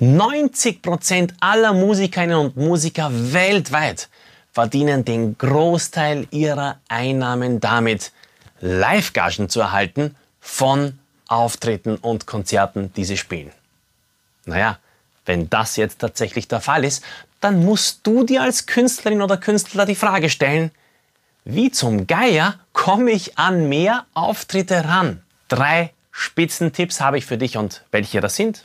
90% aller Musikerinnen und Musiker weltweit verdienen den Großteil ihrer Einnahmen damit, Live-Gagen zu erhalten von Auftritten und Konzerten, die sie spielen. Naja, wenn das jetzt tatsächlich der Fall ist, dann musst du dir als Künstlerin oder Künstler die Frage stellen, wie zum Geier komme ich an mehr Auftritte ran? Drei Spitzentipps habe ich für dich und welche das sind,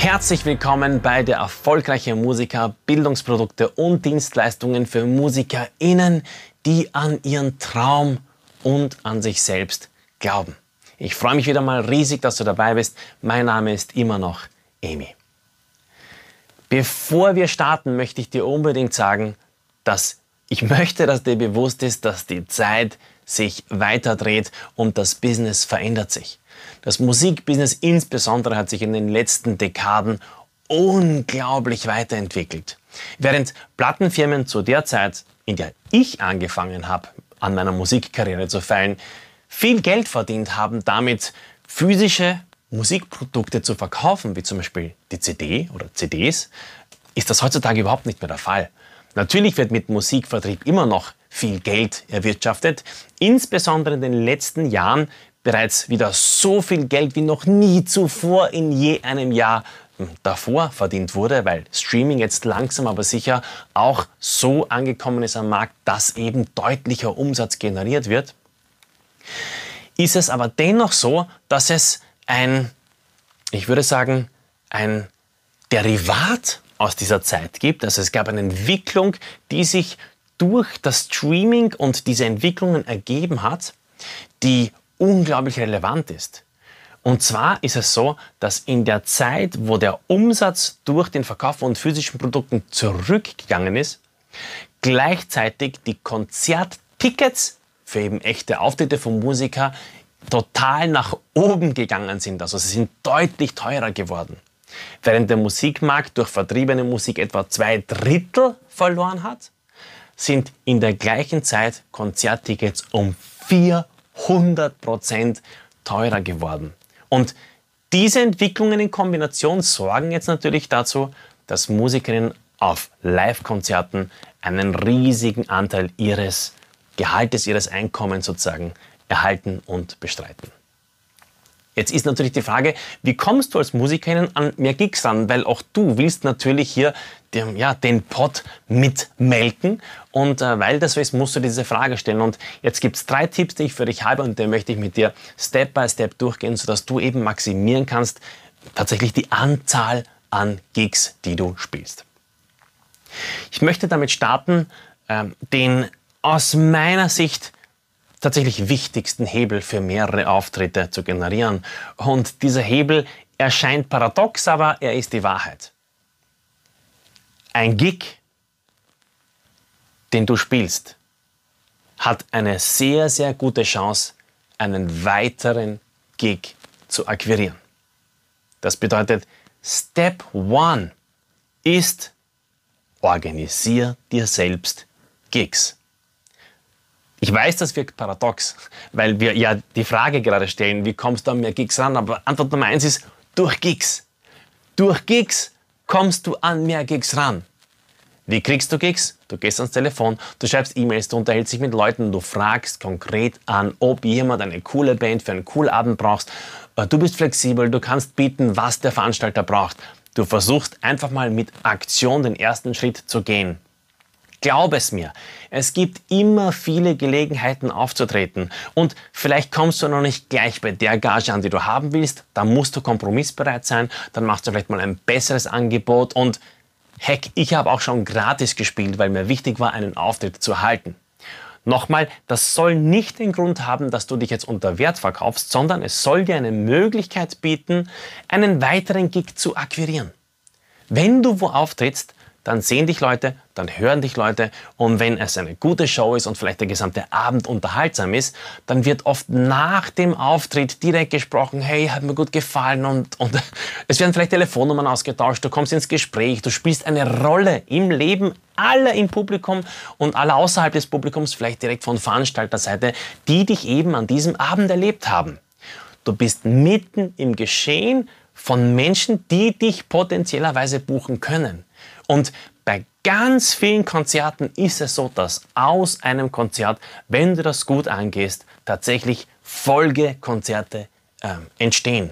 Herzlich willkommen bei der erfolgreiche Musiker Bildungsprodukte und Dienstleistungen für MusikerInnen, die an ihren Traum und an sich selbst glauben. Ich freue mich wieder mal riesig, dass du dabei bist. Mein Name ist immer noch Amy. Bevor wir starten, möchte ich dir unbedingt sagen, dass ich möchte, dass dir bewusst ist, dass die Zeit sich weiterdreht und das Business verändert sich. Das Musikbusiness insbesondere hat sich in den letzten Dekaden unglaublich weiterentwickelt. Während Plattenfirmen zu der Zeit, in der ich angefangen habe, an meiner Musikkarriere zu feilen, viel Geld verdient haben, damit physische Musikprodukte zu verkaufen, wie zum Beispiel die CD oder CDs, ist das heutzutage überhaupt nicht mehr der Fall. Natürlich wird mit Musikvertrieb immer noch viel Geld erwirtschaftet. Insbesondere in den letzten Jahren bereits wieder so viel Geld wie noch nie zuvor in je einem Jahr hm, davor verdient wurde, weil Streaming jetzt langsam aber sicher auch so angekommen ist am Markt, dass eben deutlicher Umsatz generiert wird, ist es aber dennoch so, dass es ein, ich würde sagen, ein Derivat aus dieser Zeit gibt. Also es gab eine Entwicklung, die sich durch das Streaming und diese Entwicklungen ergeben hat, die unglaublich relevant ist. Und zwar ist es so, dass in der Zeit, wo der Umsatz durch den Verkauf von physischen Produkten zurückgegangen ist, gleichzeitig die Konzerttickets für eben echte Auftritte von Musiker total nach oben gegangen sind. Also sie sind deutlich teurer geworden. Während der Musikmarkt durch vertriebene Musik etwa zwei Drittel verloren hat, sind in der gleichen Zeit Konzerttickets um 400 100% teurer geworden. Und diese Entwicklungen in Kombination sorgen jetzt natürlich dazu, dass Musikerinnen auf Live-Konzerten einen riesigen Anteil ihres Gehaltes, ihres Einkommens sozusagen erhalten und bestreiten. Jetzt ist natürlich die Frage, wie kommst du als Musikerin an mehr Gigs ran? Weil auch du willst natürlich hier den, ja, den Pot mitmelken. Und äh, weil das so ist, musst du diese Frage stellen. Und jetzt gibt es drei Tipps, die ich für dich habe und die möchte ich mit dir Step by Step durchgehen, sodass du eben maximieren kannst, tatsächlich die Anzahl an Gigs, die du spielst. Ich möchte damit starten, äh, den aus meiner Sicht tatsächlich wichtigsten Hebel für mehrere Auftritte zu generieren. Und dieser Hebel erscheint paradox, aber er ist die Wahrheit. Ein Gig, den du spielst, hat eine sehr, sehr gute Chance, einen weiteren Gig zu akquirieren. Das bedeutet, Step One ist, organisier dir selbst Gigs. Ich weiß, das wirkt paradox, weil wir ja die Frage gerade stellen, wie kommst du an mehr Gigs ran? Aber Antwort Nummer eins ist durch Gigs. Durch Gigs kommst du an mehr Gigs ran. Wie kriegst du Gigs? Du gehst ans Telefon, du schreibst E-Mails, du unterhältst dich mit Leuten, du fragst konkret an, ob jemand eine coole Band für einen coolen Abend brauchst. Äh, du bist flexibel, du kannst bieten, was der Veranstalter braucht. Du versuchst einfach mal mit Aktion den ersten Schritt zu gehen. Glaub es mir, es gibt immer viele Gelegenheiten aufzutreten und vielleicht kommst du noch nicht gleich bei der Gage an, die du haben willst, dann musst du kompromissbereit sein, dann machst du vielleicht mal ein besseres Angebot und heck, ich habe auch schon gratis gespielt, weil mir wichtig war, einen Auftritt zu erhalten. Nochmal, das soll nicht den Grund haben, dass du dich jetzt unter Wert verkaufst, sondern es soll dir eine Möglichkeit bieten, einen weiteren Gig zu akquirieren. Wenn du wo auftrittst, dann sehen dich Leute, dann hören dich Leute und wenn es eine gute Show ist und vielleicht der gesamte Abend unterhaltsam ist, dann wird oft nach dem Auftritt direkt gesprochen, hey, hat mir gut gefallen und, und es werden vielleicht Telefonnummern ausgetauscht, du kommst ins Gespräch, du spielst eine Rolle im Leben aller im Publikum und aller außerhalb des Publikums, vielleicht direkt von Veranstalterseite, die dich eben an diesem Abend erlebt haben. Du bist mitten im Geschehen von Menschen, die dich potenziellerweise buchen können. Und bei ganz vielen Konzerten ist es so, dass aus einem Konzert, wenn du das gut angehst, tatsächlich Folgekonzerte äh, entstehen.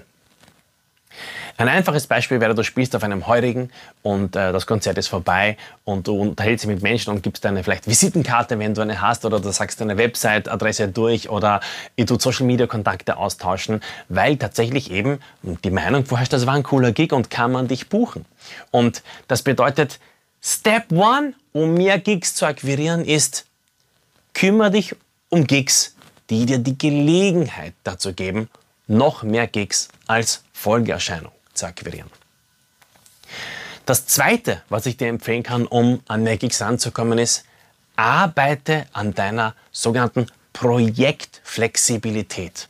Ein einfaches Beispiel wäre, du spielst auf einem Heurigen und äh, das Konzert ist vorbei und du unterhältst dich mit Menschen und gibst deine vielleicht Visitenkarte, wenn du eine hast, oder du sagst deine Website-Adresse durch oder ihr tut Social-Media-Kontakte austauschen, weil tatsächlich eben die Meinung vorherrscht, das war ein cooler Gig und kann man dich buchen. Und das bedeutet, Step One, um mehr Gigs zu akquirieren, ist, kümmere dich um Gigs, die dir die Gelegenheit dazu geben, noch mehr Gigs als Folgeerscheinung zu akquirieren. Das Zweite, was ich dir empfehlen kann, um an mehr Gigs ranzukommen, ist, arbeite an deiner sogenannten Projektflexibilität.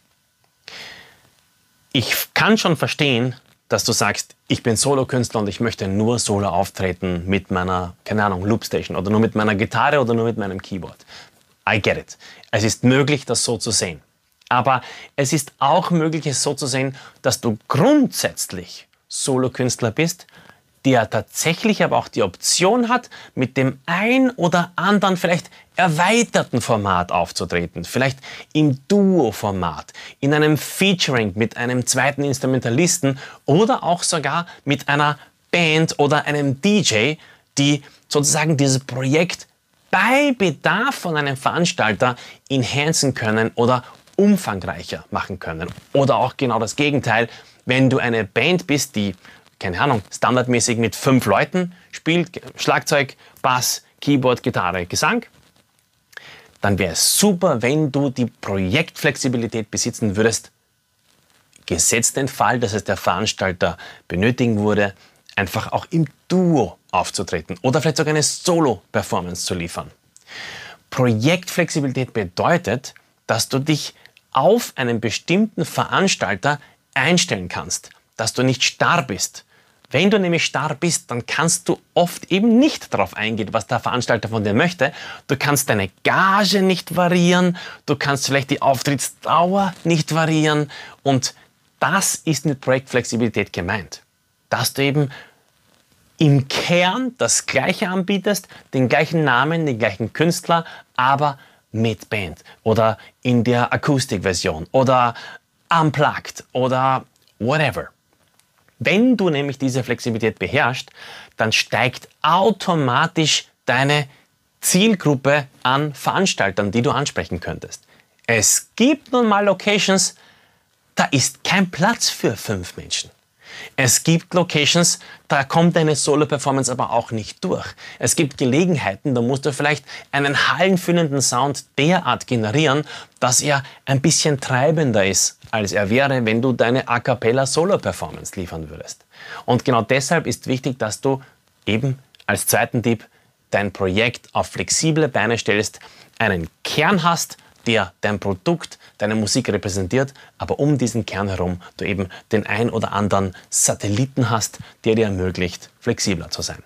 Ich kann schon verstehen, dass du sagst, ich bin Solokünstler und ich möchte nur solo auftreten mit meiner, keine Ahnung, Loopstation oder nur mit meiner Gitarre oder nur mit meinem Keyboard. I get it. Es ist möglich, das so zu sehen. Aber es ist auch möglich, es so zu sehen, dass du grundsätzlich Solokünstler bist, der tatsächlich aber auch die Option hat, mit dem ein oder anderen vielleicht erweiterten Format aufzutreten. Vielleicht im Duo-Format, in einem Featuring mit einem zweiten Instrumentalisten oder auch sogar mit einer Band oder einem DJ, die sozusagen dieses Projekt bei Bedarf von einem Veranstalter enhancen können oder umfangreicher machen können. Oder auch genau das Gegenteil, wenn du eine Band bist, die, keine Ahnung, standardmäßig mit fünf Leuten spielt, Schlagzeug, Bass, Keyboard, Gitarre, Gesang, dann wäre es super, wenn du die Projektflexibilität besitzen würdest, gesetzt den Fall, dass es der Veranstalter benötigen würde, einfach auch im Duo aufzutreten oder vielleicht sogar eine Solo-Performance zu liefern. Projektflexibilität bedeutet, dass du dich auf einen bestimmten Veranstalter einstellen kannst, dass du nicht starr bist. Wenn du nämlich starr bist, dann kannst du oft eben nicht darauf eingehen, was der Veranstalter von dir möchte. Du kannst deine Gage nicht variieren, du kannst vielleicht die Auftrittsdauer nicht variieren und das ist mit Projektflexibilität gemeint. Dass du eben im Kern das Gleiche anbietest, den gleichen Namen, den gleichen Künstler, aber mit Band oder in der Akustikversion oder unplugged oder whatever. Wenn du nämlich diese Flexibilität beherrschst, dann steigt automatisch deine Zielgruppe an Veranstaltern, die du ansprechen könntest. Es gibt nun mal Locations, da ist kein Platz für fünf Menschen. Es gibt Locations, da kommt eine Solo-Performance aber auch nicht durch. Es gibt Gelegenheiten, da musst du vielleicht einen hallenfüllenden Sound derart generieren, dass er ein bisschen treibender ist, als er wäre, wenn du deine A cappella Solo-Performance liefern würdest. Und genau deshalb ist wichtig, dass du eben als zweiten Tipp dein Projekt auf flexible Beine stellst, einen Kern hast, der dein Produkt, deine Musik repräsentiert, aber um diesen Kern herum du eben den ein oder anderen Satelliten hast, der dir ermöglicht, flexibler zu sein.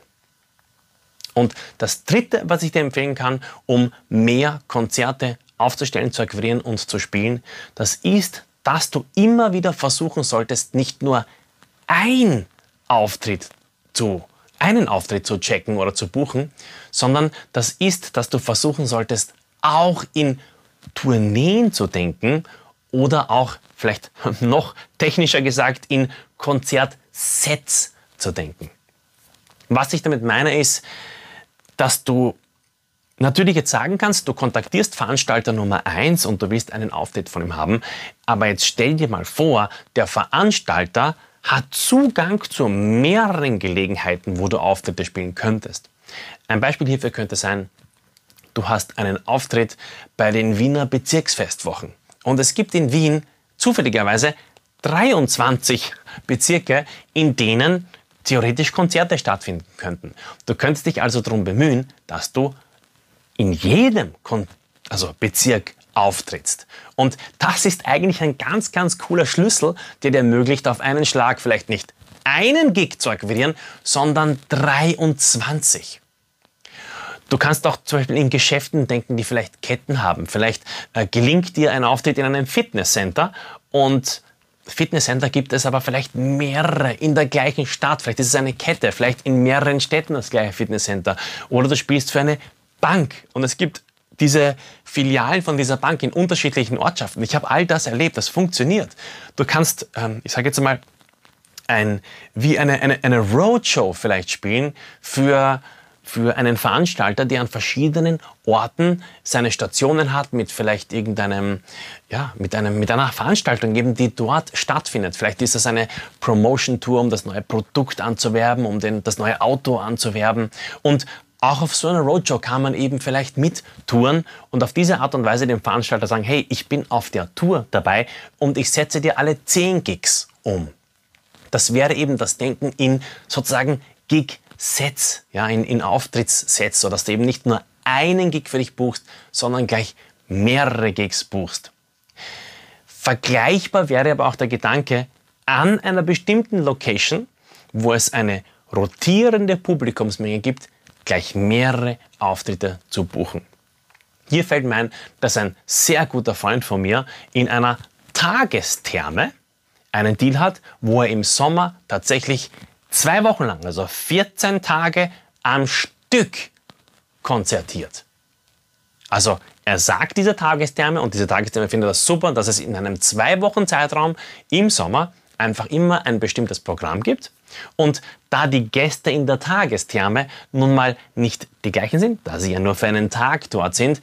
Und das Dritte, was ich dir empfehlen kann, um mehr Konzerte aufzustellen, zu akquirieren und zu spielen, das ist, dass du immer wieder versuchen solltest, nicht nur ein Auftritt zu einen Auftritt zu checken oder zu buchen, sondern das ist, dass du versuchen solltest, auch in Tourneen zu denken oder auch vielleicht noch technischer gesagt in Konzertsets zu denken. Was ich damit meine ist, dass du natürlich jetzt sagen kannst, du kontaktierst Veranstalter Nummer 1 und du willst einen Auftritt von ihm haben, aber jetzt stell dir mal vor, der Veranstalter hat Zugang zu mehreren Gelegenheiten, wo du Auftritte spielen könntest. Ein Beispiel hierfür könnte sein, du hast einen Auftritt bei den Wiener Bezirksfestwochen. Und es gibt in Wien zufälligerweise 23 Bezirke, in denen theoretisch Konzerte stattfinden könnten. Du könntest dich also darum bemühen, dass du in jedem Kon also Bezirk auftrittst. Und das ist eigentlich ein ganz, ganz cooler Schlüssel, der dir ermöglicht, auf einen Schlag vielleicht nicht einen Gig zu akquirieren, sondern 23. Du kannst auch zum Beispiel in Geschäften denken, die vielleicht Ketten haben. Vielleicht äh, gelingt dir ein Auftritt in einem Fitnesscenter und Fitnesscenter gibt es aber vielleicht mehrere in der gleichen Stadt. Vielleicht ist es eine Kette, vielleicht in mehreren Städten das gleiche Fitnesscenter. Oder du spielst für eine Bank und es gibt diese Filialen von dieser Bank in unterschiedlichen Ortschaften. Ich habe all das erlebt, das funktioniert. Du kannst, ähm, ich sage jetzt mal, ein, wie eine, eine, eine Roadshow vielleicht spielen für für einen Veranstalter, der an verschiedenen Orten seine Stationen hat mit vielleicht irgendeinem, ja, mit einem, mit einer Veranstaltung eben, die dort stattfindet. Vielleicht ist das eine Promotion Tour, um das neue Produkt anzuwerben, um den, das neue Auto anzuwerben. Und auch auf so einer Roadshow kann man eben vielleicht mittouren und auf diese Art und Weise dem Veranstalter sagen, hey, ich bin auf der Tour dabei und ich setze dir alle 10 Gigs um. Das wäre eben das Denken in sozusagen Gig Sets, ja, in, in Auftrittssets, sodass du eben nicht nur einen Gig für dich buchst, sondern gleich mehrere Gigs buchst. Vergleichbar wäre aber auch der Gedanke, an einer bestimmten Location, wo es eine rotierende Publikumsmenge gibt, gleich mehrere Auftritte zu buchen. Hier fällt mir ein, dass ein sehr guter Freund von mir in einer Tagestherme einen Deal hat, wo er im Sommer tatsächlich zwei Wochen lang, also 14 Tage am Stück konzertiert. Also er sagt dieser Tagestherme und diese Tagestherme findet das super, dass es in einem zwei Wochen Zeitraum im Sommer einfach immer ein bestimmtes Programm gibt. Und da die Gäste in der Tagestherme nun mal nicht die gleichen sind, da sie ja nur für einen Tag dort sind,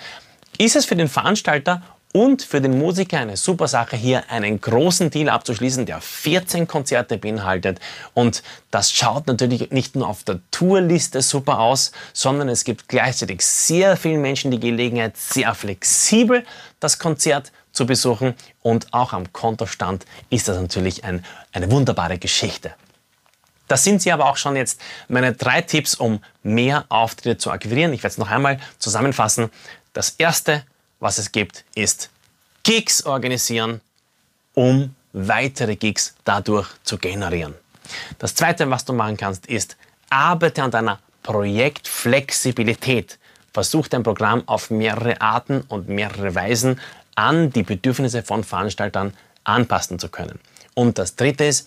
ist es für den Veranstalter und für den Musiker eine super Sache, hier einen großen Deal abzuschließen, der 14 Konzerte beinhaltet. Und das schaut natürlich nicht nur auf der Tourliste super aus, sondern es gibt gleichzeitig sehr vielen Menschen die Gelegenheit, sehr flexibel das Konzert zu besuchen. Und auch am Kontostand ist das natürlich ein, eine wunderbare Geschichte. Das sind sie aber auch schon jetzt meine drei Tipps, um mehr Auftritte zu akquirieren. Ich werde es noch einmal zusammenfassen. Das erste, was es gibt, ist Gigs organisieren, um weitere Gigs dadurch zu generieren. Das zweite, was du machen kannst, ist arbeite an deiner Projektflexibilität. Versuch dein Programm auf mehrere Arten und mehrere Weisen an die Bedürfnisse von Veranstaltern anpassen zu können. Und das dritte ist,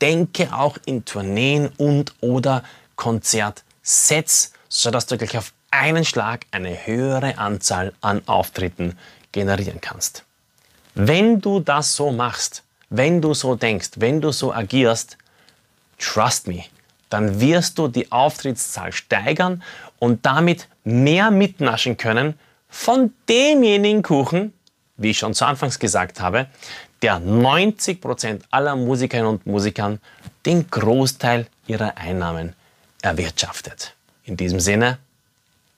denke auch in Tourneen und oder Konzertsets, sodass du gleich auf einen Schlag eine höhere Anzahl an Auftritten generieren kannst. Wenn du das so machst, wenn du so denkst, wenn du so agierst, trust me, dann wirst du die Auftrittszahl steigern und damit mehr mitnaschen können von demjenigen Kuchen, wie ich schon zu Anfangs gesagt habe, der 90% aller Musikerinnen und Musikern den Großteil ihrer Einnahmen erwirtschaftet. In diesem Sinne,